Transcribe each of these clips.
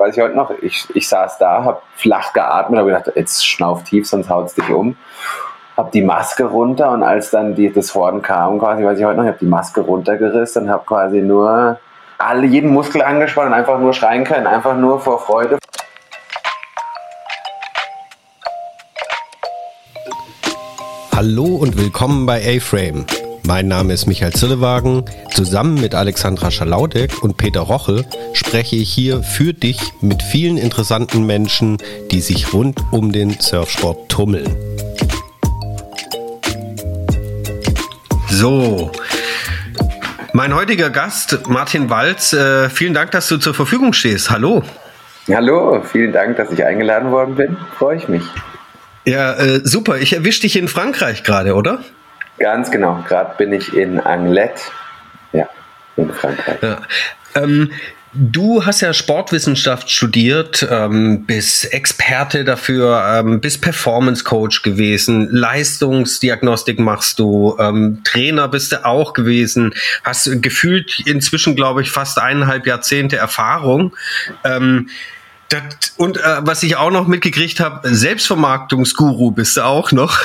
weiß ich heute noch, ich, ich saß da, habe flach geatmet, habe gedacht, jetzt schnauf tief, sonst haut es dich um. Habe die Maske runter und als dann die, das Horden kam, quasi, weiß ich heute noch, ich habe die Maske runtergerissen und habe quasi nur alle, jeden Muskel angespannt und einfach nur schreien können, einfach nur vor Freude. Hallo und willkommen bei A-Frame. Mein Name ist Michael Zillewagen. Zusammen mit Alexandra Schalaudek und Peter Rochel spreche ich hier für dich mit vielen interessanten Menschen, die sich rund um den Surfsport tummeln. So, mein heutiger Gast, Martin Walz, äh, vielen Dank, dass du zur Verfügung stehst. Hallo. Hallo, vielen Dank, dass ich eingeladen worden bin. Freue ich mich. Ja, äh, super. Ich erwische dich in Frankreich gerade, oder? Ganz genau. Gerade bin ich in Anglet. Ja, in Frankreich. Ja. Ähm, Du hast ja Sportwissenschaft studiert, ähm, bist Experte dafür, ähm, bist Performance Coach gewesen, Leistungsdiagnostik machst du, ähm, Trainer bist du auch gewesen, hast gefühlt inzwischen, glaube ich, fast eineinhalb Jahrzehnte Erfahrung. Ähm, das, und äh, was ich auch noch mitgekriegt habe, Selbstvermarktungsguru bist du auch noch.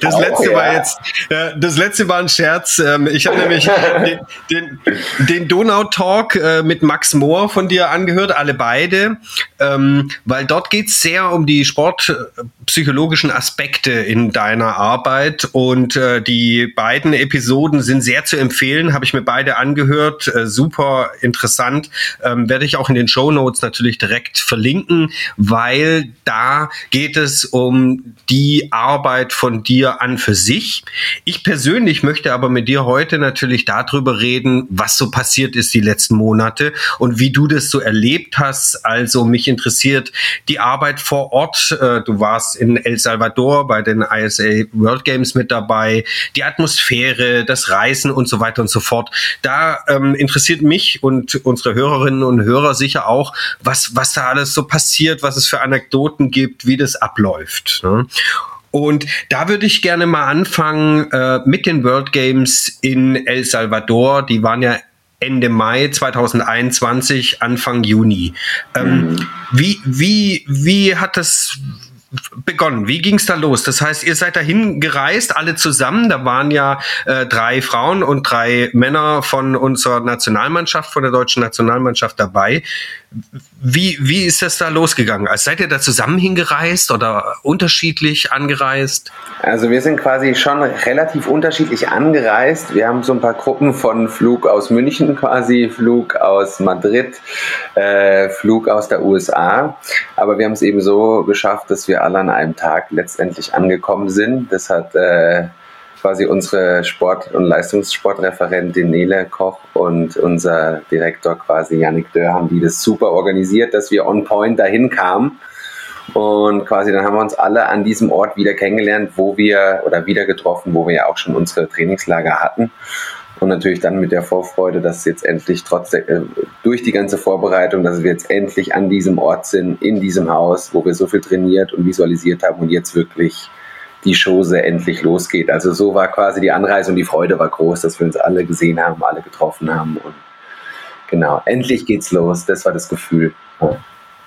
das oh, letzte ja. war jetzt, äh, das letzte war ein Scherz. Ähm, ich habe nämlich den, den, den Donau-Talk äh, mit Max Mohr von dir angehört, alle beide, ähm, weil dort geht's sehr um die sportpsychologischen Aspekte in deiner Arbeit und äh, die beiden Episoden sind sehr zu empfehlen, habe ich mir beide angehört, äh, super interessant, ähm, werde ich auch in den Show Notes natürlich direkt verlinken, weil da geht es um die Arbeit von dir an für sich. Ich persönlich möchte aber mit dir heute natürlich darüber reden, was so passiert ist die letzten Monate und wie du das so erlebt hast. Also mich interessiert die Arbeit vor Ort. Äh, du warst in El Salvador bei den ISA World Games mit dabei, die Atmosphäre, das Reisen und so weiter und so fort. Da ähm, interessiert mich und unsere Hörerinnen und Hörer sich sicher auch, was, was da alles so passiert, was es für Anekdoten gibt, wie das abläuft. Ne? Und da würde ich gerne mal anfangen äh, mit den World Games in El Salvador. Die waren ja Ende Mai 2021, Anfang Juni. Ähm, mhm. Wie, wie, wie hat das begonnen? Wie ging es da los? Das heißt, ihr seid dahin gereist, alle zusammen. Da waren ja äh, drei Frauen und drei Männer von unserer Nationalmannschaft, von der deutschen Nationalmannschaft dabei. Wie, wie ist das da losgegangen? Also seid ihr da zusammen hingereist oder unterschiedlich angereist? Also wir sind quasi schon relativ unterschiedlich angereist. Wir haben so ein paar Gruppen von Flug aus München quasi, Flug aus Madrid, äh, Flug aus der USA. Aber wir haben es eben so geschafft, dass wir alle an einem Tag letztendlich angekommen sind. Das hat äh, quasi unsere Sport- und Leistungssportreferentin Nele Koch und unser Direktor quasi Yannick Dörr haben die das super organisiert, dass wir on point dahin kamen. Und quasi dann haben wir uns alle an diesem Ort wieder kennengelernt, wo wir oder wieder getroffen, wo wir ja auch schon unsere Trainingslager hatten. Und natürlich dann mit der Vorfreude, dass jetzt endlich trotz der, äh, durch die ganze Vorbereitung, dass wir jetzt endlich an diesem Ort sind, in diesem Haus, wo wir so viel trainiert und visualisiert haben und jetzt wirklich die Chose endlich losgeht. Also so war quasi die Anreise und die Freude war groß, dass wir uns alle gesehen haben, alle getroffen haben und genau, endlich geht's los. Das war das Gefühl. Ja.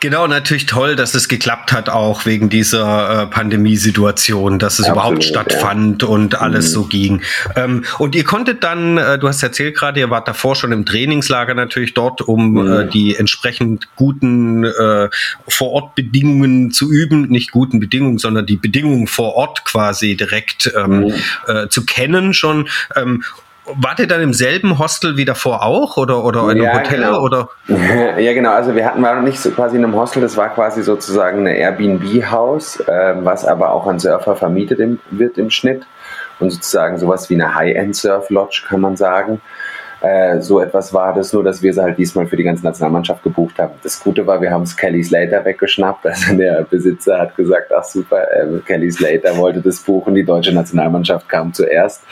Genau, natürlich toll, dass es geklappt hat, auch wegen dieser äh, Pandemiesituation, dass es Absolut, überhaupt stattfand ja. und alles mhm. so ging. Ähm, und ihr konntet dann, äh, du hast erzählt gerade, ihr wart davor schon im Trainingslager natürlich dort, um mhm. äh, die entsprechend guten äh, Vorortbedingungen zu üben, nicht guten Bedingungen, sondern die Bedingungen vor Ort quasi direkt ähm, mhm. äh, zu kennen schon. Ähm, Wart ihr dann im selben Hostel wie davor auch oder, oder in einem ja, Hotel? Genau. Oder? Ja, genau. Also wir hatten mal nicht so quasi in einem Hostel, das war quasi sozusagen ein Airbnb-Haus, äh, was aber auch an Surfer vermietet im, wird im Schnitt. Und sozusagen sowas wie eine High-End-Surf-Lodge, kann man sagen. Äh, so etwas war das, nur dass wir sie halt diesmal für die ganze Nationalmannschaft gebucht haben. Das Gute war, wir haben es Kelly Slater weggeschnappt. Also der Besitzer hat gesagt, ach super, äh, Kelly Slater wollte das buchen, die deutsche Nationalmannschaft kam zuerst.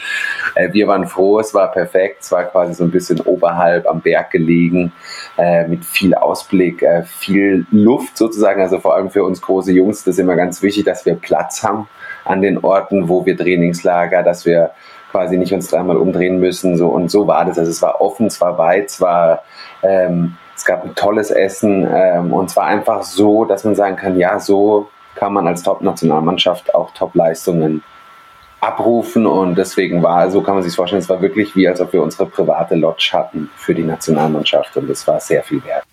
Äh, wir waren froh, es war perfekt, es war quasi so ein bisschen oberhalb am Berg gelegen, äh, mit viel Ausblick, äh, viel Luft sozusagen. Also vor allem für uns große Jungs, das ist immer ganz wichtig, dass wir Platz haben an den Orten, wo wir Trainingslager, dass wir quasi nicht uns dreimal umdrehen müssen. So und so war das. Also es war offen, es war weit, es war ähm, Es gab ein tolles Essen ähm, und zwar einfach so, dass man sagen kann, ja, so kann man als Top-Nationalmannschaft auch Top-Leistungen abrufen und deswegen war, so kann man sich vorstellen, es war wirklich wie, als ob wir unsere private Lodge hatten für die Nationalmannschaft und das war sehr viel wert.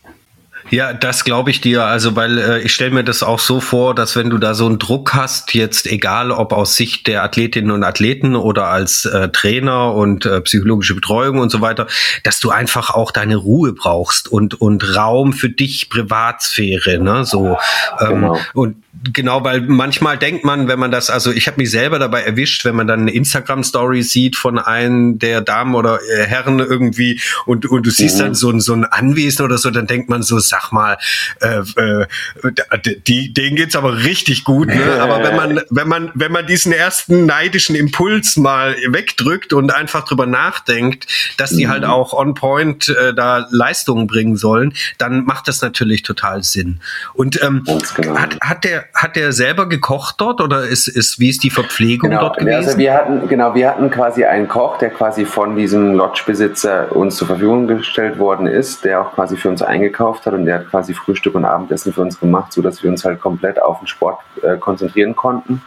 Ja, das glaube ich dir. Also, weil äh, ich stelle mir das auch so vor, dass wenn du da so einen Druck hast, jetzt egal ob aus Sicht der Athletinnen und Athleten oder als äh, Trainer und äh, psychologische Betreuung und so weiter, dass du einfach auch deine Ruhe brauchst und und Raum für dich, Privatsphäre, ne? So ähm, genau. und Genau, weil manchmal denkt man, wenn man das, also ich habe mich selber dabei erwischt, wenn man dann eine Instagram-Story sieht von einem der Damen oder äh, Herren irgendwie und, und du siehst mhm. dann so ein, so ein Anwesen oder so, dann denkt man so, sag mal, äh, äh, die, denen geht's aber richtig gut. Ne? Aber wenn man, wenn man, wenn man diesen ersten neidischen Impuls mal wegdrückt und einfach drüber nachdenkt, dass die halt mhm. halt auch on point äh, da Leistungen bringen sollen, dann macht das natürlich total Sinn. Und ähm, genau. hat, hat der hat der selber gekocht dort oder ist, ist wie ist die Verpflegung genau, dort gewesen? Also wir hatten genau, wir hatten quasi einen Koch, der quasi von diesem Lodgebesitzer uns zur Verfügung gestellt worden ist, der auch quasi für uns eingekauft hat und der hat quasi Frühstück und Abendessen für uns gemacht, so dass wir uns halt komplett auf den Sport äh, konzentrieren konnten.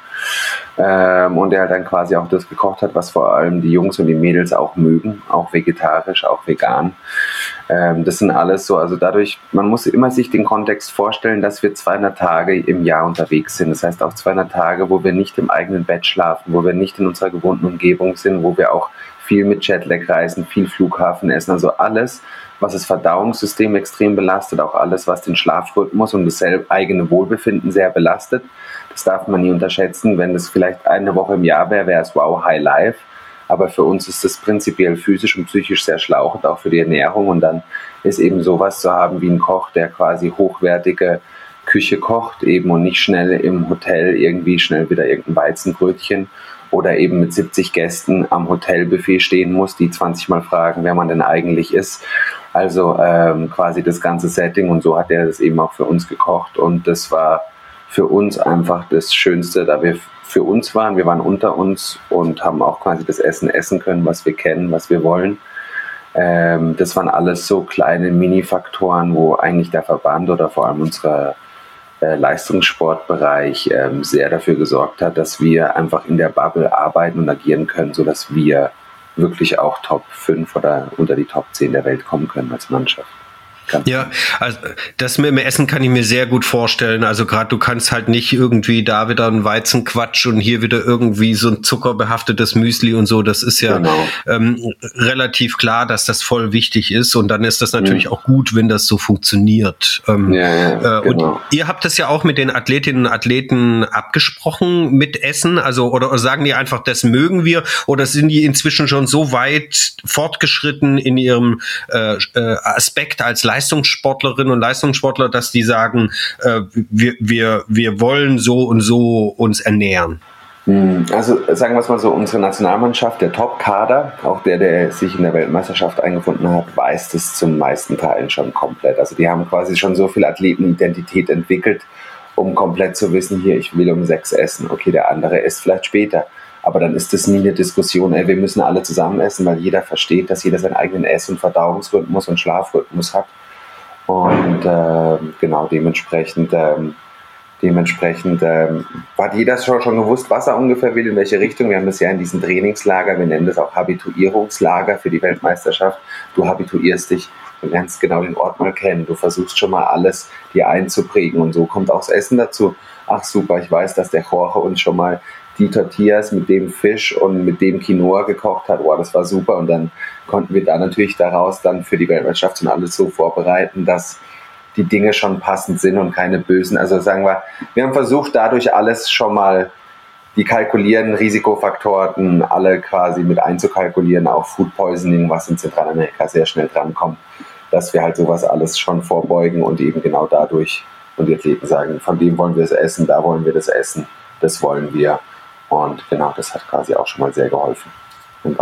Ähm, und der halt dann quasi auch das gekocht hat, was vor allem die Jungs und die Mädels auch mögen, auch vegetarisch, auch vegan. Ähm, das sind alles so, also dadurch, man muss immer sich den Kontext vorstellen, dass wir 200 Tage im Jahr unterwegs sind. Das heißt auch 200 Tage, wo wir nicht im eigenen Bett schlafen, wo wir nicht in unserer gewohnten Umgebung sind, wo wir auch viel mit Jetlag reisen, viel Flughafen essen, also alles, was das Verdauungssystem extrem belastet, auch alles, was den Schlafrhythmus und das eigene Wohlbefinden sehr belastet. Das darf man nie unterschätzen. Wenn das vielleicht eine Woche im Jahr wäre, wäre es wow, High Life. Aber für uns ist das prinzipiell physisch und psychisch sehr schlauchend, auch für die Ernährung. Und dann ist eben sowas zu haben wie ein Koch, der quasi hochwertige Küche kocht, eben und nicht schnell im Hotel irgendwie schnell wieder irgendein Weizenbrötchen oder eben mit 70 Gästen am Hotelbuffet stehen muss, die 20 Mal fragen, wer man denn eigentlich ist. Also ähm, quasi das ganze Setting und so hat er das eben auch für uns gekocht und das war für uns einfach das Schönste, da wir für uns waren. Wir waren unter uns und haben auch quasi das Essen essen können, was wir kennen, was wir wollen. Ähm, das waren alles so kleine Mini-Faktoren, wo eigentlich der Verband oder vor allem unser äh, Leistungssportbereich ähm, sehr dafür gesorgt hat, dass wir einfach in der Bubble arbeiten und agieren können, sodass wir wirklich auch Top 5 oder unter die Top 10 der Welt kommen können als Mannschaft. Ganz ja, also das mit dem Essen kann ich mir sehr gut vorstellen. Also gerade du kannst halt nicht irgendwie da wieder ein Weizenquatsch und hier wieder irgendwie so ein zuckerbehaftetes Müsli und so. Das ist ja genau. ähm, relativ klar, dass das voll wichtig ist. Und dann ist das natürlich mhm. auch gut, wenn das so funktioniert. Ähm, ja, ja, äh, genau. Und ihr habt das ja auch mit den Athletinnen und Athleten abgesprochen mit Essen. Also oder sagen die einfach, das mögen wir? Oder sind die inzwischen schon so weit fortgeschritten in ihrem äh, äh Aspekt als Leistungssportlerinnen und Leistungssportler, dass die sagen, äh, wir, wir, wir wollen so und so uns ernähren? Hm, also sagen wir es mal so, unsere Nationalmannschaft, der Top-Kader, auch der, der sich in der Weltmeisterschaft eingefunden hat, weiß das zum meisten Teilen schon komplett. Also die haben quasi schon so viel Athletenidentität entwickelt, um komplett zu wissen, hier, ich will um sechs essen, okay, der andere isst vielleicht später. Aber dann ist das nie eine Diskussion, ey, wir müssen alle zusammen essen, weil jeder versteht, dass jeder seinen eigenen Ess- und Verdauungsrhythmus und Schlafrhythmus hat. Und äh, genau dementsprechend, äh, dementsprechend äh, hat jeder schon, schon gewusst, was er ungefähr will, in welche Richtung. Wir haben das ja in diesem Trainingslager, wir nennen das auch Habituierungslager für die Weltmeisterschaft. Du habituierst dich, du lernst genau den Ort mal kennen, du versuchst schon mal alles dir einzuprägen und so kommt auch das Essen dazu. Ach super, ich weiß, dass der Jorge uns schon mal die Tortillas mit dem Fisch und mit dem Quinoa gekocht hat. Boah, das war super. Und dann konnten wir da natürlich daraus dann für die Weltmeisterschaft und alles so vorbereiten, dass die Dinge schon passend sind und keine bösen. Also sagen wir, wir haben versucht, dadurch alles schon mal die kalkulieren Risikofaktoren alle quasi mit einzukalkulieren, auch Food Poisoning, was in Zentralamerika sehr schnell drankommt, dass wir halt sowas alles schon vorbeugen und eben genau dadurch und die Athleten sagen, von dem wollen wir es essen, da wollen wir das essen, das wollen wir. Und genau, das hat quasi auch schon mal sehr geholfen. Um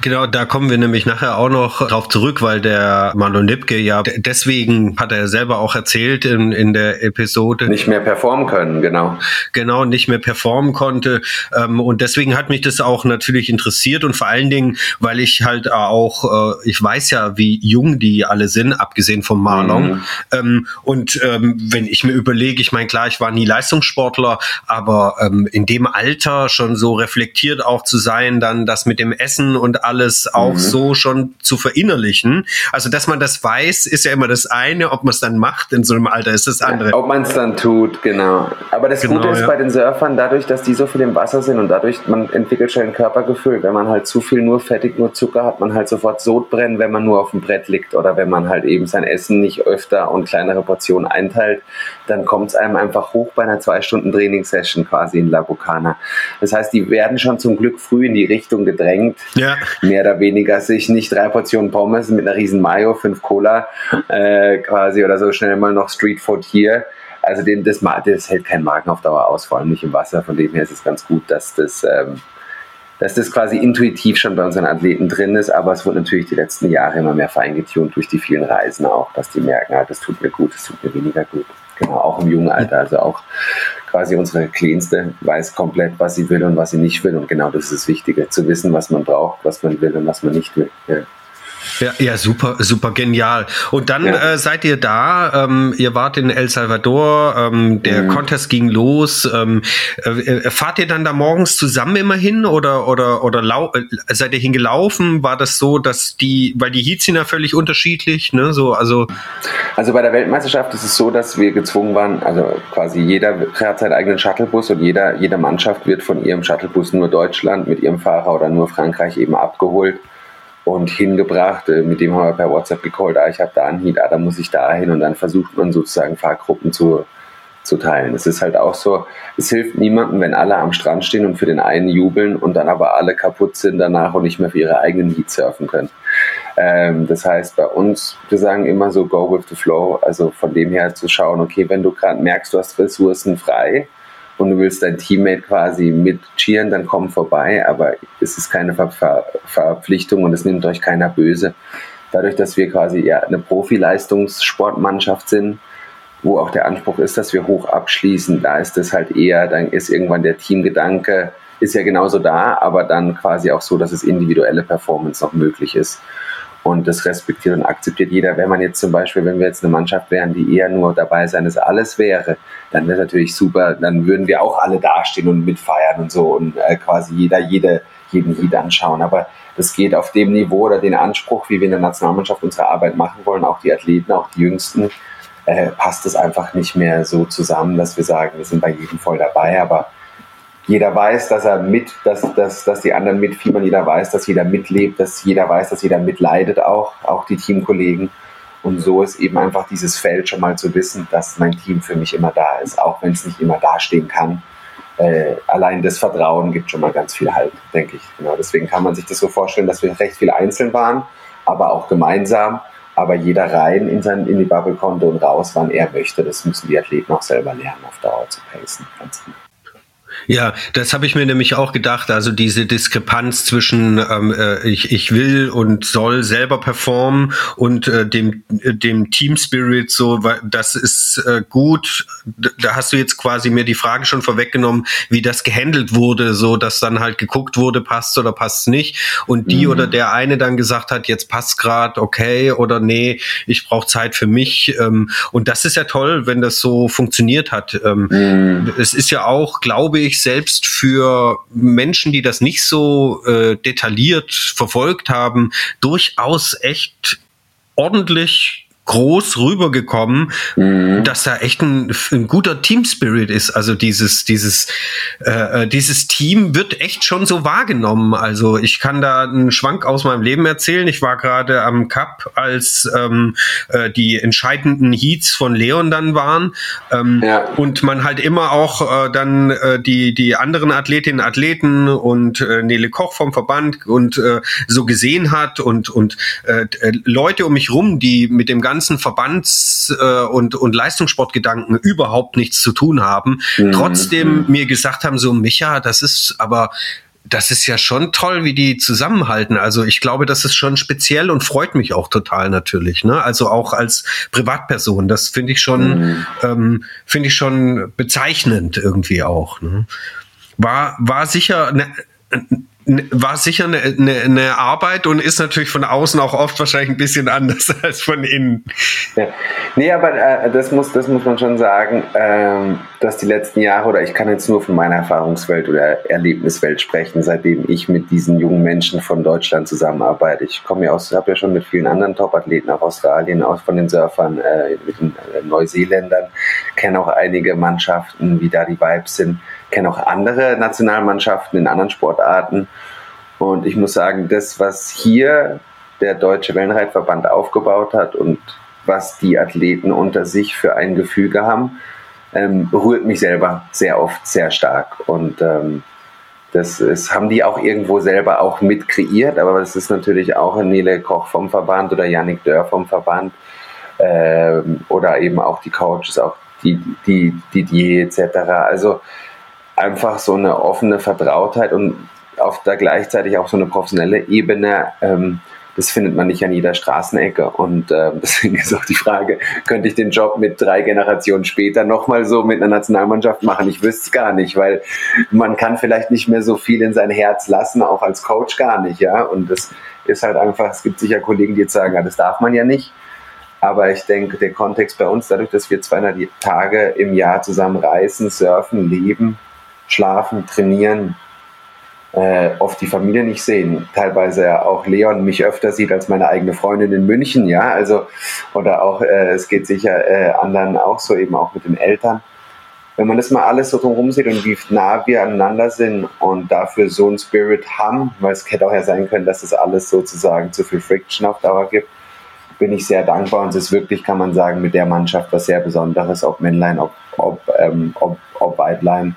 Genau, da kommen wir nämlich nachher auch noch drauf zurück, weil der Marlon Lipke ja deswegen hat er selber auch erzählt in, in der Episode. Nicht mehr performen können, genau. Genau, nicht mehr performen konnte. Ähm, und deswegen hat mich das auch natürlich interessiert und vor allen Dingen, weil ich halt auch, äh, ich weiß ja, wie jung die alle sind, abgesehen vom Marlon. Mhm. Ähm, und ähm, wenn ich mir überlege, ich meine, klar, ich war nie Leistungssportler, aber in dem Alter schon so reflektiert auch zu sein, dann das mit dem Essen und alles auch mhm. so schon zu verinnerlichen. Also, dass man das weiß, ist ja immer das eine. Ob man es dann macht in so einem Alter, ist das andere. Ja, ob man es dann tut, genau. Aber das genau, Gute ist ja. bei den Surfern, dadurch, dass die so viel im Wasser sind und dadurch, man entwickelt schon ein Körpergefühl. Wenn man halt zu viel nur Fettig, nur Zucker hat, man halt sofort Sodbrennen, wenn man nur auf dem Brett liegt oder wenn man halt eben sein Essen nicht öfter und kleinere Portionen einteilt, dann kommt es einem einfach hoch bei einer zwei Stunden Trainingssession quasi in La Bucana. Das heißt, die werden schon zum Glück früh in die Richtung gedrängt drängt, ja. mehr oder weniger sich nicht drei Portionen Pommes mit einer riesen Mayo, fünf Cola äh, quasi oder so schnell mal noch Street Food hier. Also den, das, das hält kein Magen auf Dauer aus, vor allem nicht im Wasser. Von dem her ist es ganz gut, dass das, ähm, dass das quasi intuitiv schon bei unseren Athleten drin ist. Aber es wurde natürlich die letzten Jahre immer mehr feingetunt durch die vielen Reisen auch, dass die merken, ah, das tut mir gut, das tut mir weniger gut. Genau, auch im jungen Alter. Also auch quasi unsere Kleinste weiß komplett, was sie will und was sie nicht will. Und genau das ist das Wichtige, zu wissen, was man braucht, was man will und was man nicht will. Ja. Ja, ja, super, super genial. Und dann ja. äh, seid ihr da, ähm, ihr wart in El Salvador, ähm, der mhm. Contest ging los. Ähm, äh, fahrt ihr dann da morgens zusammen immer hin oder oder oder lau äh, seid ihr hingelaufen? War das so, dass die, weil die Heats sind ja völlig unterschiedlich, ne? So, also also bei der Weltmeisterschaft ist es so, dass wir gezwungen waren, also quasi jeder hat seinen eigenen Shuttlebus und jeder jede Mannschaft wird von ihrem Shuttlebus nur Deutschland mit ihrem Fahrer oder nur Frankreich eben abgeholt und hingebracht. Äh, mit dem haben wir per WhatsApp gecallt, ah, ich habe da einen Heat, ah, da muss ich da hin und dann versucht man sozusagen Fahrgruppen zu, zu teilen. Es ist halt auch so, es hilft niemandem, wenn alle am Strand stehen und für den einen jubeln und dann aber alle kaputt sind danach und nicht mehr für ihre eigenen Heat surfen können. Ähm, das heißt, bei uns, wir sagen immer so, go with the flow, also von dem her zu schauen, okay, wenn du gerade merkst, du hast Ressourcen frei, und du willst dein Teammate quasi mit cheeren, dann komm vorbei, aber es ist keine Ver Ver Verpflichtung und es nimmt euch keiner böse. Dadurch, dass wir quasi ja eine Profileistungssportmannschaft sind, wo auch der Anspruch ist, dass wir hoch abschließen, da ist es halt eher, dann ist irgendwann der Teamgedanke, ist ja genauso da, aber dann quasi auch so, dass es individuelle Performance noch möglich ist. Und das respektiert und akzeptiert jeder. Wenn man jetzt zum Beispiel, wenn wir jetzt eine Mannschaft wären, die eher nur dabei sein, dass alles wäre, dann wäre es natürlich super. Dann würden wir auch alle dastehen und mitfeiern und so und äh, quasi jeder, jede, jeden Lied anschauen. Aber das geht auf dem Niveau oder den Anspruch, wie wir in der Nationalmannschaft unsere Arbeit machen wollen, auch die Athleten, auch die Jüngsten, äh, passt es einfach nicht mehr so zusammen, dass wir sagen, wir sind bei jedem voll dabei. Aber jeder weiß, dass er mit, dass, dass, dass die anderen mitfiebern, jeder weiß, dass jeder mitlebt, dass jeder weiß, dass jeder mitleidet auch, auch die Teamkollegen. Und so ist eben einfach dieses Feld schon mal zu wissen, dass mein Team für mich immer da ist, auch wenn es nicht immer dastehen kann. Äh, allein das Vertrauen gibt schon mal ganz viel Halt, denke ich. Genau, deswegen kann man sich das so vorstellen, dass wir recht viel einzeln waren, aber auch gemeinsam. Aber jeder rein in, sein, in die Bubble konnte und raus, wann er möchte. Das müssen die Athleten auch selber lernen, auf Dauer zu pacen. Ganz gut. Ja, das habe ich mir nämlich auch gedacht. Also diese Diskrepanz zwischen ähm, äh, ich, ich will und soll selber performen und äh, dem, äh, dem Team Spirit so, das ist äh, gut. Da hast du jetzt quasi mir die Frage schon vorweggenommen, wie das gehandelt wurde, so dass dann halt geguckt wurde, passt oder passt nicht. Und die mhm. oder der eine dann gesagt hat, jetzt passt grad, okay, oder nee, ich brauche Zeit für mich. Ähm, und das ist ja toll, wenn das so funktioniert hat. Ähm, mhm. Es ist ja auch, glaube ich, ich selbst für Menschen, die das nicht so äh, detailliert verfolgt haben, durchaus echt ordentlich groß rübergekommen, mhm. dass da echt ein, ein guter Team Spirit ist. Also dieses dieses äh, äh, dieses Team wird echt schon so wahrgenommen. Also ich kann da einen Schwank aus meinem Leben erzählen. Ich war gerade am Cup, als ähm, äh, die entscheidenden Heats von Leon dann waren ähm, ja. und man halt immer auch äh, dann äh, die die anderen Athletinnen Athleten und äh, Nele Koch vom Verband und äh, so gesehen hat und und äh, Leute um mich rum, die mit dem ganzen ganzen Verbands- äh, und, und Leistungssportgedanken überhaupt nichts zu tun haben, mhm. trotzdem mhm. mir gesagt haben, so Micha, das ist aber das ist ja schon toll, wie die zusammenhalten. Also ich glaube, das ist schon speziell und freut mich auch total natürlich. Ne? Also auch als Privatperson, das finde ich schon, mhm. ähm, finde ich schon bezeichnend irgendwie auch. Ne? War war sicher ne, war sicher eine, eine, eine, Arbeit und ist natürlich von außen auch oft wahrscheinlich ein bisschen anders als von innen. Ja. Nee, aber äh, das, muss, das muss man schon sagen, ähm, dass die letzten Jahre, oder ich kann jetzt nur von meiner Erfahrungswelt oder Erlebniswelt sprechen, seitdem ich mit diesen jungen Menschen von Deutschland zusammenarbeite. Ich komme ja aus, habe ja schon mit vielen anderen Top-Athleten aus Australien, aus von den Surfern, äh, mit den äh, Neuseeländern, kenne auch einige Mannschaften, wie da die Vibes sind kenne auch andere Nationalmannschaften in anderen Sportarten. Und ich muss sagen, das, was hier der Deutsche Wellenreitverband aufgebaut hat und was die Athleten unter sich für ein Gefüge haben, ähm, rührt mich selber sehr oft sehr stark. Und ähm, das ist, haben die auch irgendwo selber auch mit kreiert, aber es ist natürlich auch Nele Koch vom Verband oder Yannick Dörr vom Verband ähm, oder eben auch die Coaches, auch die, die, die, die etc. Also einfach so eine offene Vertrautheit und auf der gleichzeitig auch so eine professionelle Ebene. Ähm, das findet man nicht an jeder Straßenecke. Und äh, deswegen ist auch die Frage, könnte ich den Job mit drei Generationen später nochmal so mit einer Nationalmannschaft machen? Ich wüsste es gar nicht, weil man kann vielleicht nicht mehr so viel in sein Herz lassen, auch als Coach gar nicht, ja. Und das ist halt einfach, es gibt sicher Kollegen, die jetzt sagen, ja, das darf man ja nicht. Aber ich denke, der Kontext bei uns, dadurch, dass wir 200 Tage im Jahr zusammen reisen, surfen, leben, schlafen, trainieren, äh, oft die Familie nicht sehen. Teilweise auch Leon mich öfter sieht als meine eigene Freundin in München, ja, also oder auch, äh, es geht sicher äh, anderen auch so, eben auch mit den Eltern. Wenn man das mal alles so drumherum sieht und wie nah wir aneinander sind und dafür so ein Spirit haben, weil es hätte auch ja sein können, dass das alles sozusagen zu viel Friction auf Dauer gibt, bin ich sehr dankbar und es ist wirklich, kann man sagen, mit der Mannschaft was sehr Besonderes, ob Männlein, ob, ob, ähm, ob, ob Weiblein.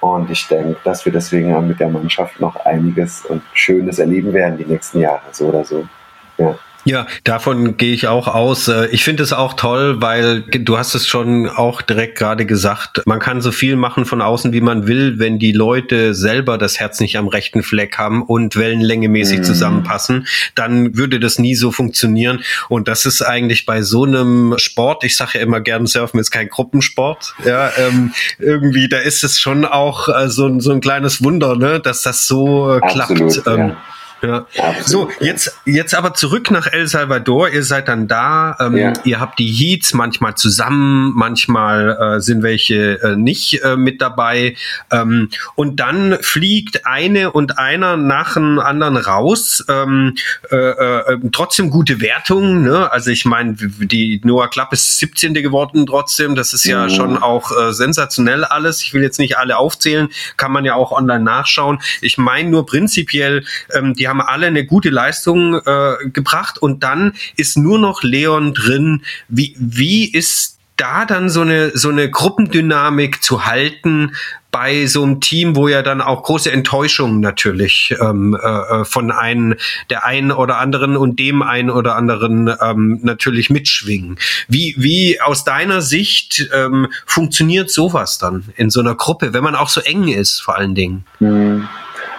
Und ich denke, dass wir deswegen mit der Mannschaft noch einiges und Schönes erleben werden die nächsten Jahre, so oder so. Ja. Ja, davon gehe ich auch aus. Äh, ich finde es auch toll, weil du hast es schon auch direkt gerade gesagt, man kann so viel machen von außen, wie man will, wenn die Leute selber das Herz nicht am rechten Fleck haben und wellenlängemäßig mhm. zusammenpassen, dann würde das nie so funktionieren. Und das ist eigentlich bei so einem Sport, ich sage ja immer gern, Surfen ist kein Gruppensport. Ja, ähm, irgendwie, da ist es schon auch äh, so, so ein kleines Wunder, ne, dass das so äh, Absolut, klappt. Ähm, ja. So, jetzt, jetzt aber zurück nach El Salvador. Ihr seid dann da. Ähm, ja. Ihr habt die Heats manchmal zusammen, manchmal äh, sind welche äh, nicht äh, mit dabei. Ähm, und dann fliegt eine und einer nach dem anderen raus. Ähm, äh, äh, trotzdem gute Wertung. Ne? Also ich meine, die Noah Klapp ist 17. geworden trotzdem. Das ist ja mhm. schon auch äh, sensationell alles. Ich will jetzt nicht alle aufzählen. Kann man ja auch online nachschauen. Ich meine nur prinzipiell, ähm, haben alle eine gute Leistung äh, gebracht und dann ist nur noch Leon drin. Wie, wie ist da dann so eine, so eine Gruppendynamik zu halten bei so einem Team, wo ja dann auch große Enttäuschungen natürlich ähm, äh, von einem, der einen oder anderen und dem einen oder anderen ähm, natürlich mitschwingen. Wie, wie aus deiner Sicht ähm, funktioniert sowas dann in so einer Gruppe, wenn man auch so eng ist, vor allen Dingen? Mhm.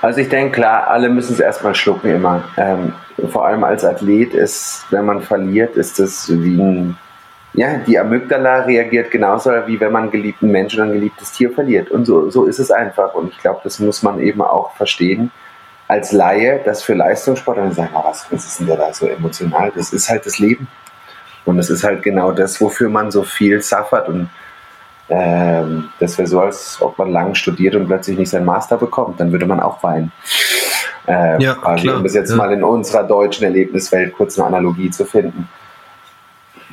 Also ich denke, klar, alle müssen es erstmal schlucken immer. Ähm, vor allem als Athlet ist, wenn man verliert, ist das wie ein, ja, die Amygdala reagiert genauso, wie wenn man einen geliebten Menschen oder ein geliebtes Tier verliert. Und so, so ist es einfach. Und ich glaube, das muss man eben auch verstehen als Laie, dass für Leistungssport, dann sagen, oh, was, was ist denn da so emotional? Das ist halt das Leben. Und das ist halt genau das, wofür man so viel suffert und ähm, das wäre so, als ob man lang studiert und plötzlich nicht seinen Master bekommt. Dann würde man auch weinen. Äh, ja, also, klar. Um es jetzt ja. mal in unserer deutschen Erlebniswelt kurz eine Analogie zu finden.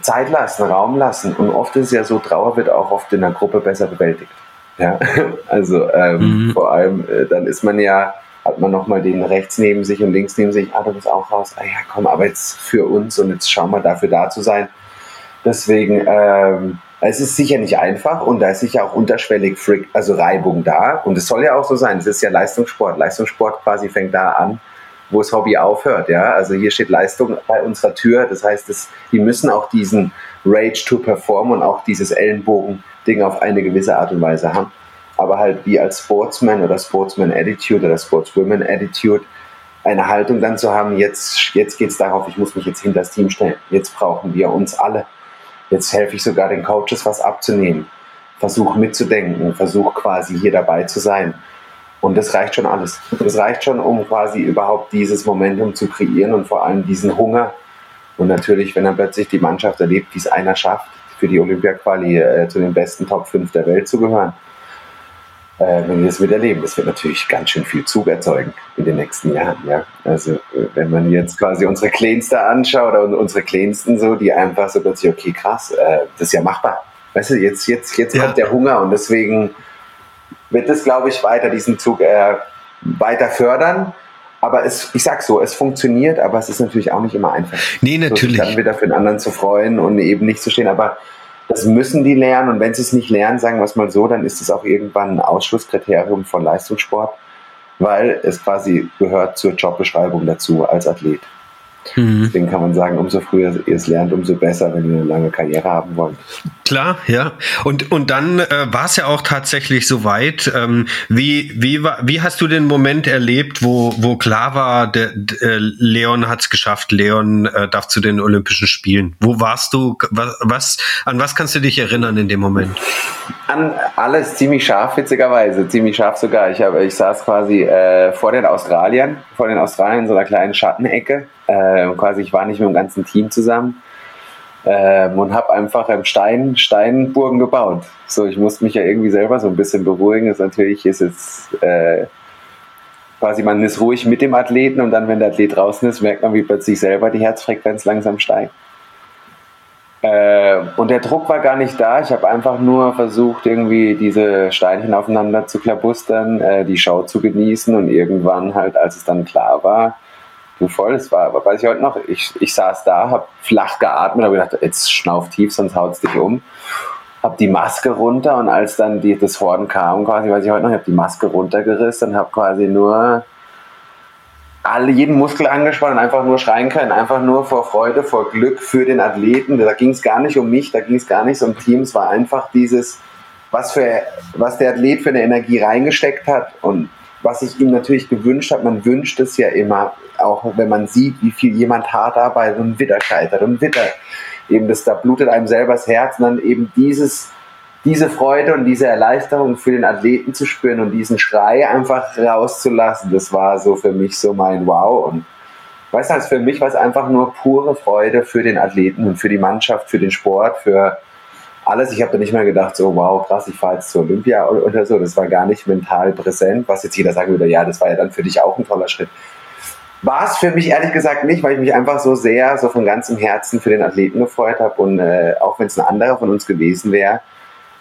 Zeit lassen, Raum lassen. Und oft ist es ja so, Trauer wird auch oft in der Gruppe besser bewältigt. Ja, also ähm, mhm. vor allem, äh, dann ist man ja, hat man nochmal den rechts neben sich und links neben sich, ah, du bist auch raus, ah ja, komm, aber jetzt für uns und jetzt schauen wir dafür da zu sein. Deswegen, ähm, es ist sicher nicht einfach und da ist sicher auch unterschwellig Frick, also Reibung da. Und es soll ja auch so sein. Es ist ja Leistungssport. Leistungssport quasi fängt da an, wo das Hobby aufhört. Ja, also hier steht Leistung bei unserer Tür. Das heißt, es, die müssen auch diesen Rage to perform und auch dieses Ellenbogen-Ding auf eine gewisse Art und Weise haben. aber halt wie als Sportsman oder Sportsman Attitude oder Sportswoman Attitude eine Haltung dann zu haben, jetzt, jetzt geht es darauf, ich muss mich jetzt hinter das Team stellen, jetzt brauchen wir uns alle. Jetzt helfe ich sogar den Coaches was abzunehmen. Versuch mitzudenken, versuch quasi hier dabei zu sein. Und das reicht schon alles. Das reicht schon, um quasi überhaupt dieses Momentum zu kreieren und vor allem diesen Hunger. Und natürlich, wenn dann plötzlich die Mannschaft erlebt, wie es einer schafft, für die Olympia-Quali äh, zu den besten Top 5 der Welt zu gehören, wenn wir das miterleben. Das wird natürlich ganz schön viel Zug erzeugen in den nächsten Jahren. Ja? Also äh, wenn man jetzt quasi unsere Kleinste anschaut oder unsere Kleinsten so, die einfach so plötzlich, okay, krass, äh, das ist ja machbar. Weißt du, jetzt, jetzt, jetzt ja. kommt der Hunger und deswegen wird es, glaube ich, weiter diesen Zug äh, weiter fördern. Aber es, ich sag so, es funktioniert, aber es ist natürlich auch nicht immer einfach. Nee, natürlich. So, dann wieder für den anderen zu freuen und eben nicht zu stehen. Aber das müssen die lernen und wenn sie es nicht lernen, sagen wir es mal so, dann ist es auch irgendwann ein Ausschlusskriterium von Leistungssport, weil es quasi gehört zur Jobbeschreibung dazu als Athlet. Mhm. Deswegen kann man sagen, umso früher ihr es lernt, umso besser, wenn ihr eine lange Karriere haben wollt. Klar, ja. Und, und dann äh, war es ja auch tatsächlich so weit. Ähm, wie, wie, war, wie hast du den Moment erlebt, wo, wo klar war, der, der äh, Leon hat es geschafft, Leon äh, darf zu den Olympischen Spielen? Wo warst du? Was, was, an was kannst du dich erinnern in dem Moment? An alles ziemlich scharf, witzigerweise. Ziemlich scharf sogar. Ich, hab, ich saß quasi äh, vor den Australiern, vor den Australiern in so einer kleinen Schattenecke äh, quasi, ich war nicht mit dem ganzen Team zusammen äh, und habe einfach ähm, Stein, Steinburgen gebaut. So, ich musste mich ja irgendwie selber so ein bisschen beruhigen. Das natürlich ist es äh, quasi, man ist ruhig mit dem Athleten und dann, wenn der Athlet draußen ist, merkt man, wie plötzlich selber die Herzfrequenz langsam steigt. Äh, und der Druck war gar nicht da. Ich habe einfach nur versucht, irgendwie diese Steinchen aufeinander zu klabustern, äh, die Show zu genießen und irgendwann halt, als es dann klar war, Du voll, es war, aber weiß ich heute noch, ich, ich saß da, hab flach geatmet, habe gedacht, jetzt schnauf tief, sonst haut's dich um. Hab die Maske runter und als dann die, das Horden kam, quasi, weiß ich heute noch, ich habe die Maske runtergerissen und habe quasi nur alle, jeden Muskel angespannt und einfach nur schreien können, einfach nur vor Freude, vor Glück für den Athleten. Da ging es gar nicht um mich, da ging es gar nicht um Team, es war einfach dieses, was, für, was der Athlet für eine Energie reingesteckt hat und was ich ihm natürlich gewünscht habe, man wünscht es ja immer, auch wenn man sieht, wie viel jemand hart arbeitet und wieder scheitert und wieder eben das, da blutet einem selber das Herz und dann eben dieses, diese Freude und diese Erleichterung für den Athleten zu spüren und diesen Schrei einfach rauszulassen, das war so für mich so mein Wow. Und weißt du, also für mich war es einfach nur pure Freude für den Athleten und für die Mannschaft, für den Sport, für alles. Ich habe da nicht mehr gedacht, so wow, krass, ich fahre jetzt zur Olympia oder so. Das war gar nicht mental präsent, was jetzt jeder sagen würde, ja, das war ja dann für dich auch ein toller Schritt. War es für mich ehrlich gesagt nicht, weil ich mich einfach so sehr, so von ganzem Herzen für den Athleten gefreut habe. Und äh, auch wenn es ein anderer von uns gewesen wäre,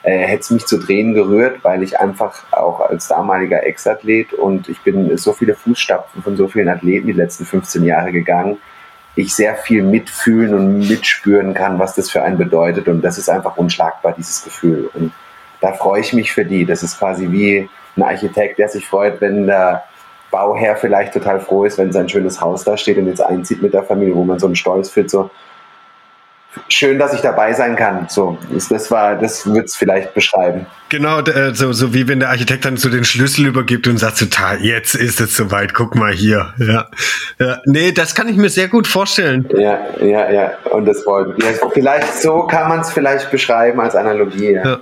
äh, hätte es mich zu Tränen gerührt, weil ich einfach auch als damaliger Ex-Athlet und ich bin so viele Fußstapfen von so vielen Athleten die letzten 15 Jahre gegangen, ich sehr viel mitfühlen und mitspüren kann, was das für einen bedeutet. Und das ist einfach unschlagbar, dieses Gefühl. Und da freue ich mich für die. Das ist quasi wie ein Architekt, der sich freut, wenn der Bauherr vielleicht total froh ist, wenn sein schönes Haus da steht und jetzt einzieht mit der Familie, wo man so einen Stolz fühlt, so, schön, dass ich dabei sein kann. So, das war, das wird es vielleicht beschreiben. Genau, äh, so, so wie wenn der Architekt dann so den Schlüssel übergibt und sagt total, jetzt ist es soweit, guck mal hier. Ja. ja. Nee, das kann ich mir sehr gut vorstellen. Ja, ja, ja. Und das wollen ja, Vielleicht so kann man es vielleicht beschreiben als Analogie. Ja. ja.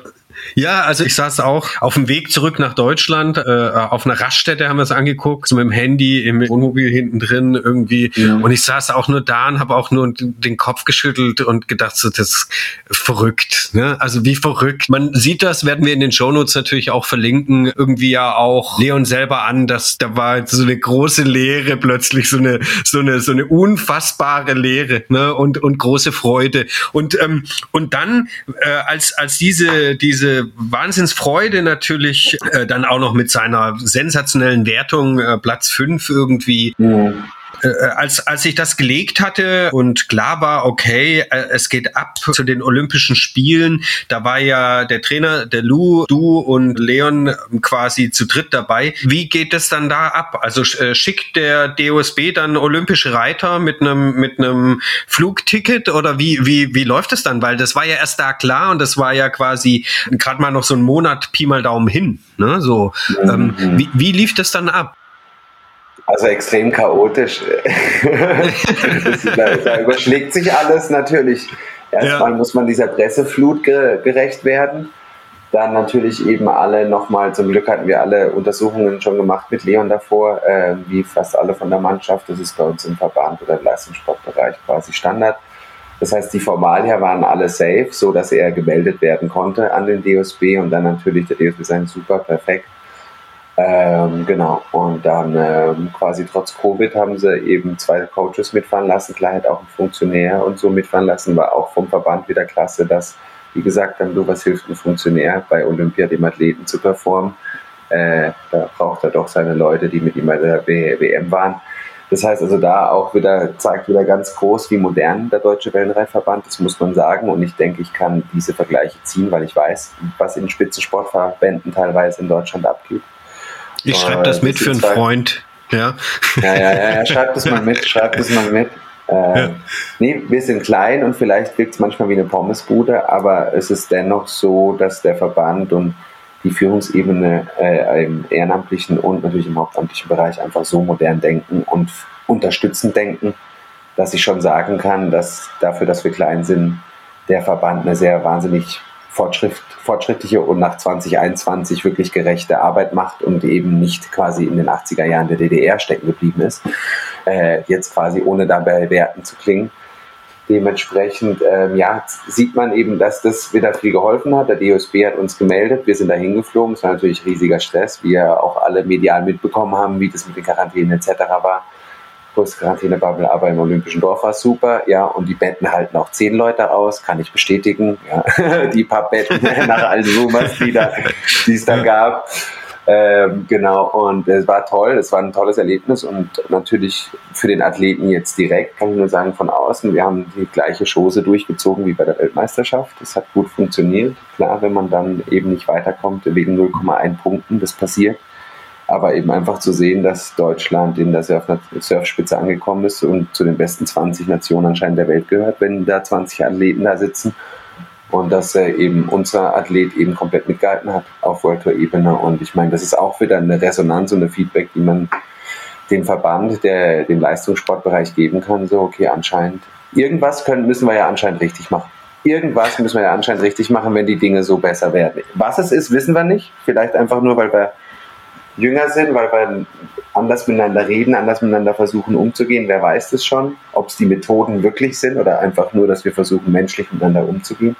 Ja, also ich saß auch auf dem Weg zurück nach Deutschland, äh, auf einer Raststätte haben wir es angeguckt, so mit dem Handy im Wohnmobil hinten drin irgendwie. Ja. Und ich saß auch nur da und habe auch nur den Kopf geschüttelt und gedacht, so, das ist verrückt. Ne? Also wie verrückt. Man sieht das, werden wir in den Shownotes natürlich auch verlinken, irgendwie ja auch Leon selber an, dass da war so eine große Leere plötzlich, so eine, so eine, so eine unfassbare Leere ne? und, und große Freude. Und, ähm, und dann, äh, als, als diese, diese Wahnsinnsfreude natürlich, äh, dann auch noch mit seiner sensationellen Wertung, äh, Platz 5 irgendwie. Mhm. Äh, als, als ich das gelegt hatte und klar war, okay, äh, es geht ab zu den Olympischen Spielen, da war ja der Trainer, der Lou, du und Leon quasi zu dritt dabei. Wie geht es dann da ab? Also äh, schickt der DOSB dann olympische Reiter mit einem mit einem Flugticket oder wie wie wie läuft es dann? Weil das war ja erst da klar und das war ja quasi gerade mal noch so ein Monat Pi mal Daumen hin. Ne? So, ähm, mhm. wie, wie lief das dann ab? Also extrem chaotisch. da, da, überschlägt sich alles natürlich. Erstmal ja. muss man dieser Presseflut gerecht werden. Dann natürlich eben alle nochmal, zum Glück hatten wir alle Untersuchungen schon gemacht mit Leon davor, äh, wie fast alle von der Mannschaft. Das ist bei uns im Verband oder im Leistungssportbereich quasi Standard. Das heißt, die Formalia waren alle safe, so dass er gemeldet werden konnte an den DOSB und dann natürlich der DOSB sein super perfekt ähm, genau, und dann ähm, quasi trotz Covid haben sie eben zwei Coaches mitfahren lassen, klar hat auch ein Funktionär und so mitfahren lassen, war auch vom Verband wieder klasse, dass, wie gesagt, dann nur was hilft ein Funktionär bei Olympia dem Athleten zu performen. Äh, da braucht er doch seine Leute, die mit ihm bei der WM waren. Das heißt also da auch wieder, zeigt wieder ganz groß, wie modern der Deutsche Wellenreitverband ist, muss man sagen. Und ich denke, ich kann diese Vergleiche ziehen, weil ich weiß, was in Spitzensportverbänden teilweise in Deutschland abgeht. Ich schreibe das mit für einen Freund. Ja. Ja, ja, ja, ja, schreibt es mal mit, schreibt es mal mit. Äh, ja. Nee, wir sind klein und vielleicht wirkt es manchmal wie eine Pommesbude, aber es ist dennoch so, dass der Verband und die Führungsebene äh, im ehrenamtlichen und natürlich im hauptamtlichen Bereich einfach so modern denken und unterstützend denken, dass ich schon sagen kann, dass dafür, dass wir klein sind, der Verband eine sehr wahnsinnig Fortschritt, fortschrittliche und nach 2021 wirklich gerechte Arbeit macht und eben nicht quasi in den 80er Jahren der DDR stecken geblieben ist. Äh, jetzt quasi ohne dabei Werten zu klingen. Dementsprechend ähm, ja, sieht man eben, dass das wieder viel geholfen hat. Der DOSB hat uns gemeldet, wir sind da hingeflogen. Es war natürlich riesiger Stress, wie wir auch alle medial mitbekommen haben, wie das mit den Quarantänen etc. war größte Quarantänebubble, aber im Olympischen Dorf war es super, ja, und die Betten halten auch zehn Leute aus, kann ich bestätigen, ja, die paar Betten nach allen Rumors, die, da, die es da gab. Ähm, genau, und es war toll, es war ein tolles Erlebnis und natürlich für den Athleten jetzt direkt, kann ich nur sagen, von außen, wir haben die gleiche Chose durchgezogen wie bei der Weltmeisterschaft. Es hat gut funktioniert. Klar, wenn man dann eben nicht weiterkommt, wegen 0,1 Punkten, das passiert aber eben einfach zu sehen, dass Deutschland in der Surf Surfspitze angekommen ist und zu den besten 20 Nationen anscheinend der Welt gehört, wenn da 20 Athleten da sitzen und dass äh, eben unser Athlet eben komplett mitgehalten hat auf World Tour Ebene und ich meine, das ist auch wieder eine Resonanz und eine Feedback, die man dem Verband, der dem Leistungssportbereich geben kann, so okay, anscheinend irgendwas können müssen wir ja anscheinend richtig machen. Irgendwas müssen wir ja anscheinend richtig machen, wenn die Dinge so besser werden. Was es ist, wissen wir nicht. Vielleicht einfach nur, weil wir jünger sind, weil wir anders miteinander reden, anders miteinander versuchen umzugehen. Wer weiß das schon, ob es die Methoden wirklich sind oder einfach nur, dass wir versuchen, menschlich miteinander umzugehen.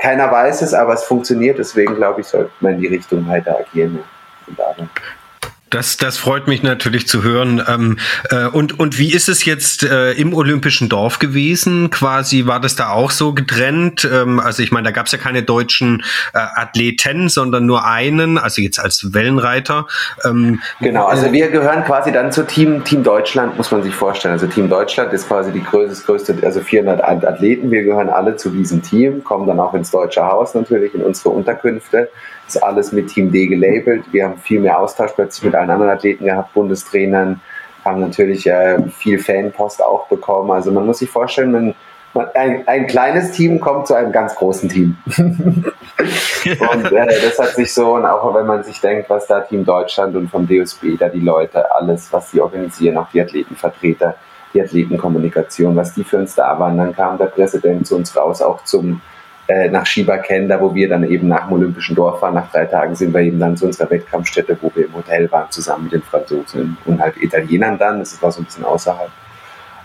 Keiner weiß es, aber es funktioniert. Deswegen glaube ich, sollte man in die Richtung weiter agieren. Das, das freut mich natürlich zu hören. Ähm, äh, und, und wie ist es jetzt äh, im Olympischen Dorf gewesen? Quasi war das da auch so getrennt? Ähm, also ich meine, da gab es ja keine deutschen äh, Athleten, sondern nur einen, also jetzt als Wellenreiter. Ähm, genau, also wir gehören quasi dann zu Team, Team Deutschland, muss man sich vorstellen. Also Team Deutschland ist quasi die größte, größte, also 400 Athleten. Wir gehören alle zu diesem Team, kommen dann auch ins Deutsche Haus natürlich, in unsere Unterkünfte ist alles mit Team D gelabelt. Wir haben viel mehr Austausch plötzlich mit allen anderen Athleten gehabt, Bundestrainern, haben natürlich äh, viel Fanpost auch bekommen. Also man muss sich vorstellen, man, man, ein, ein, kleines Team kommt zu einem ganz großen Team. und äh, das hat sich so, und auch wenn man sich denkt, was da Team Deutschland und vom DSB, da die Leute, alles, was sie organisieren, auch die Athletenvertreter, die Athletenkommunikation, was die für uns da waren, dann kam der Präsident zu uns raus, auch zum äh, nach Shibaken, da wo wir dann eben nach dem Olympischen Dorf waren. Nach drei Tagen sind wir eben dann zu unserer Wettkampfstätte, wo wir im Hotel waren, zusammen mit den Franzosen und halt Italienern dann. Das war so ein bisschen außerhalb.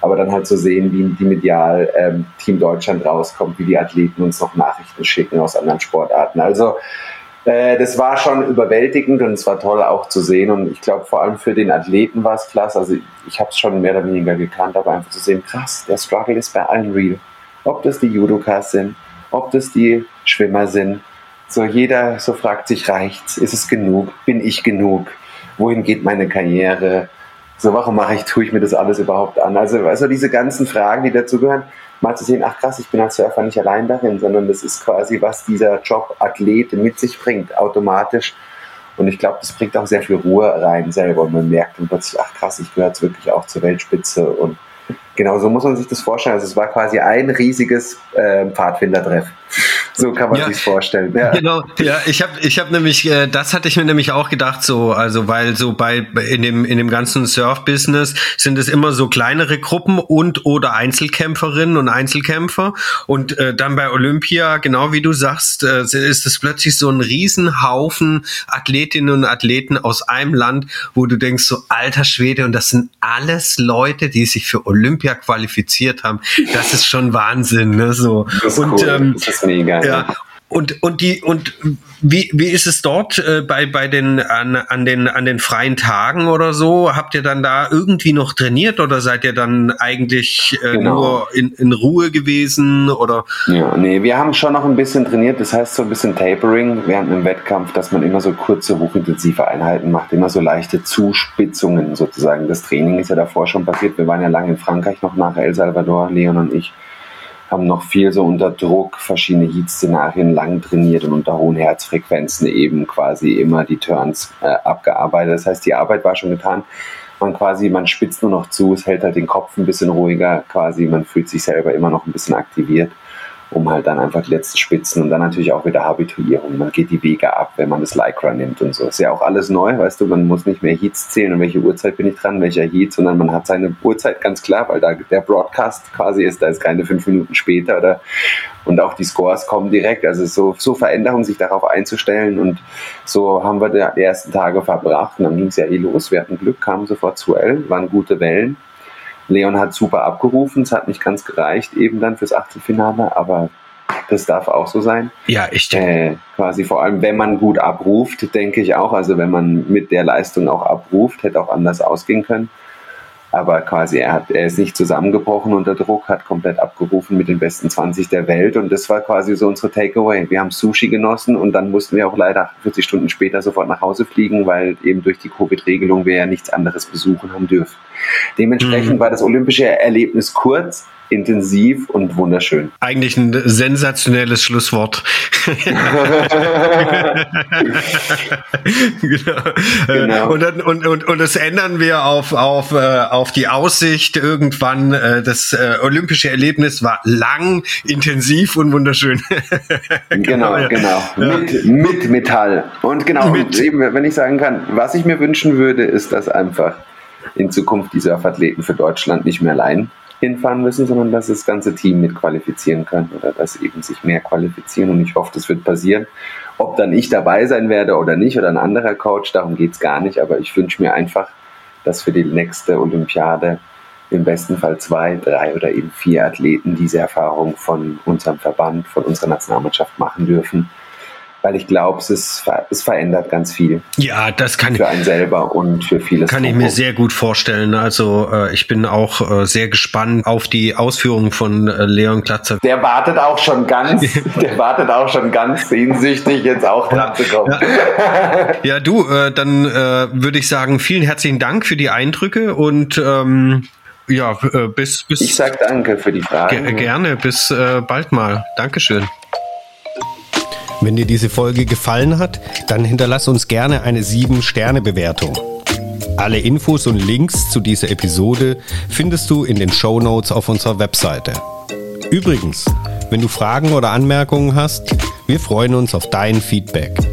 Aber dann halt zu so sehen, wie die medial ähm, Team Deutschland rauskommt, wie die Athleten uns noch Nachrichten schicken aus anderen Sportarten. Also äh, das war schon überwältigend und es war toll auch zu sehen. Und ich glaube, vor allem für den Athleten war es klasse. Also ich habe es schon mehr oder weniger gekannt, aber einfach zu sehen, krass, der Struggle ist bei allen real. Ob das die Judokas sind, ob das die Schwimmer sind. So jeder so fragt sich, reicht's? Ist es genug? Bin ich genug? Wohin geht meine Karriere? So, warum mache ich, tue ich mir das alles überhaupt an? Also, also diese ganzen Fragen, die dazugehören, mal zu sehen, ach krass, ich bin als Surfer nicht allein darin, sondern das ist quasi, was dieser Job Athlete mit sich bringt, automatisch. Und ich glaube, das bringt auch sehr viel Ruhe rein selber. Und man merkt dann plötzlich, ach krass, ich gehöre jetzt wirklich auch zur Weltspitze. Und genau so muss man sich das vorstellen. Also es war quasi ein riesiges äh, Pfadfindertreff. So kann man ja, sich vorstellen. Ja. Genau, ja, ich habe ich hab nämlich, äh, das hatte ich mir nämlich auch gedacht, so, also weil so bei in dem, in dem ganzen Surf-Business sind es immer so kleinere Gruppen und oder Einzelkämpferinnen und Einzelkämpfer. Und äh, dann bei Olympia, genau wie du sagst, äh, ist es plötzlich so ein Riesenhaufen Athletinnen und Athleten aus einem Land, wo du denkst, so alter Schwede, und das sind alles Leute, die sich für Olympia qualifiziert haben. Das ist schon Wahnsinn, ne? So. Das ist und cool. ähm, das ist mega. Ja, und, und die, und wie, wie ist es dort äh, bei, bei den, an, an den, an den freien Tagen oder so? Habt ihr dann da irgendwie noch trainiert oder seid ihr dann eigentlich äh, genau. nur in, in Ruhe gewesen oder? Ja, nee, wir haben schon noch ein bisschen trainiert. Das heißt so ein bisschen Tapering während einem Wettkampf, dass man immer so kurze, hochintensive Einheiten macht, immer so leichte Zuspitzungen sozusagen. Das Training ist ja davor schon passiert. Wir waren ja lange in Frankreich noch nach El Salvador, Leon und ich haben noch viel so unter Druck verschiedene Heat-Szenarien lang trainiert und unter hohen Herzfrequenzen eben quasi immer die Turns äh, abgearbeitet. Das heißt, die Arbeit war schon getan. Man quasi, man spitzt nur noch zu, es hält halt den Kopf ein bisschen ruhiger quasi, man fühlt sich selber immer noch ein bisschen aktiviert um halt dann einfach die letzten Spitzen und dann natürlich auch wieder Habituierung. Man geht die Wege ab, wenn man das Lycra nimmt und so. Ist ja auch alles neu, weißt du, man muss nicht mehr Heats zählen und welche Uhrzeit bin ich dran, welcher Heat, sondern man hat seine Uhrzeit ganz klar, weil da der Broadcast quasi ist, da ist keine fünf Minuten später oder und auch die Scores kommen direkt. Also so, so Veränderungen, sich darauf einzustellen und so haben wir die ersten Tage verbracht und dann ging es ja eh los. Wir hatten Glück, kamen sofort zu L, waren gute Wellen Leon hat super abgerufen, es hat nicht ganz gereicht eben dann fürs Achtelfinale, aber das darf auch so sein. Ja, ich denke. Äh, quasi vor allem, wenn man gut abruft, denke ich auch. Also wenn man mit der Leistung auch abruft, hätte auch anders ausgehen können. Aber quasi, er, hat, er ist nicht zusammengebrochen unter Druck, hat komplett abgerufen mit den besten 20 der Welt. Und das war quasi so unsere Takeaway. Wir haben Sushi genossen und dann mussten wir auch leider 40 Stunden später sofort nach Hause fliegen, weil eben durch die Covid-Regelung wir ja nichts anderes besuchen haben dürfen. Dementsprechend mhm. war das olympische Erlebnis kurz, intensiv und wunderschön. Eigentlich ein sensationelles Schlusswort. genau. genau. Und, dann, und, und, und das ändern wir auf, auf, äh, auf die Aussicht irgendwann. Äh, das äh, olympische Erlebnis war lang, intensiv und wunderschön. genau, genau. genau. Ja. Mit, mit Metall. Und genau, mit. Und eben, wenn ich sagen kann, was ich mir wünschen würde, ist, dass einfach in Zukunft die Surfathleten für Deutschland nicht mehr allein hinfahren müssen, sondern dass das ganze Team mit qualifizieren kann oder dass eben sich mehr qualifizieren. Und ich hoffe, das wird passieren. Ob dann ich dabei sein werde oder nicht oder ein anderer Coach, darum geht es gar nicht, aber ich wünsche mir einfach, dass für die nächste Olympiade im besten Fall zwei, drei oder eben vier Athleten diese Erfahrung von unserem Verband, von unserer Nationalmannschaft machen dürfen weil ich glaube, es, es verändert ganz viel. Ja, das kann für einen selber und für viele. Kann ich mir sehr gut vorstellen. Also äh, ich bin auch äh, sehr gespannt auf die Ausführungen von äh, Leon Klatzer. Der wartet auch schon ganz, der wartet auch schon ganz sehnsüchtig, jetzt auch dran zu kommen. Ja, ja du, äh, dann äh, würde ich sagen, vielen herzlichen Dank für die Eindrücke und ähm, ja, äh, bis, bis. Ich sag danke für die Frage. Ge gerne, bis bald mal. Dankeschön. Wenn dir diese Folge gefallen hat, dann hinterlass uns gerne eine 7-Sterne-Bewertung. Alle Infos und Links zu dieser Episode findest du in den Show Notes auf unserer Webseite. Übrigens, wenn du Fragen oder Anmerkungen hast, wir freuen uns auf dein Feedback.